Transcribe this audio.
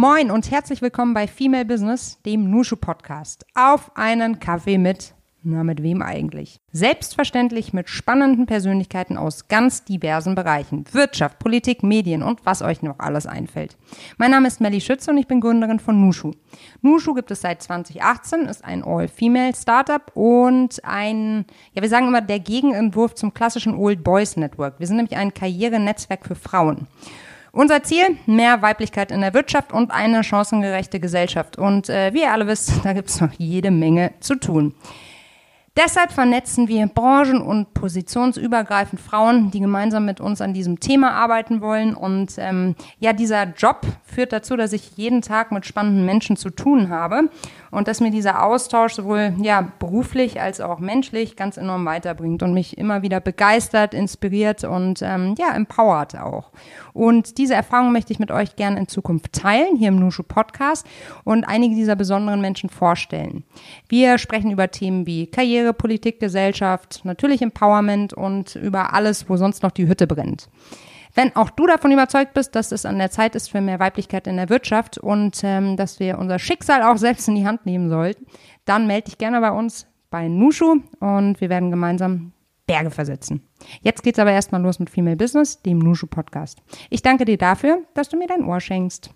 Moin und herzlich willkommen bei Female Business, dem Nushu Podcast. Auf einen Kaffee mit na, mit wem eigentlich? Selbstverständlich mit spannenden Persönlichkeiten aus ganz diversen Bereichen. Wirtschaft, Politik, Medien und was euch noch alles einfällt. Mein Name ist Melly Schütze und ich bin Gründerin von Nushu. Nushu gibt es seit 2018, ist ein All-Female-Startup und ein, ja, wir sagen immer der Gegenentwurf zum klassischen Old Boys Network. Wir sind nämlich ein Karrierenetzwerk für Frauen. Unser Ziel, mehr Weiblichkeit in der Wirtschaft und eine chancengerechte Gesellschaft. Und äh, wie ihr alle wisst, da gibt es noch jede Menge zu tun. Deshalb vernetzen wir branchen- und positionsübergreifend Frauen, die gemeinsam mit uns an diesem Thema arbeiten wollen. Und ähm, ja, dieser Job führt dazu, dass ich jeden Tag mit spannenden Menschen zu tun habe und dass mir dieser Austausch sowohl ja beruflich als auch menschlich ganz enorm weiterbringt und mich immer wieder begeistert, inspiriert und ähm, ja empowert auch. Und diese Erfahrung möchte ich mit euch gerne in Zukunft teilen hier im Nushu Podcast und einige dieser besonderen Menschen vorstellen. Wir sprechen über Themen wie Karriere, Politik, Gesellschaft, natürlich Empowerment und über alles, wo sonst noch die Hütte brennt. Wenn auch du davon überzeugt bist, dass es an der Zeit ist für mehr Weiblichkeit in der Wirtschaft und ähm, dass wir unser Schicksal auch selbst in die Hand nehmen sollten, dann melde dich gerne bei uns bei Nushu und wir werden gemeinsam Berge versetzen. Jetzt geht's aber erstmal los mit Female Business, dem Nushu Podcast. Ich danke dir dafür, dass du mir dein Ohr schenkst.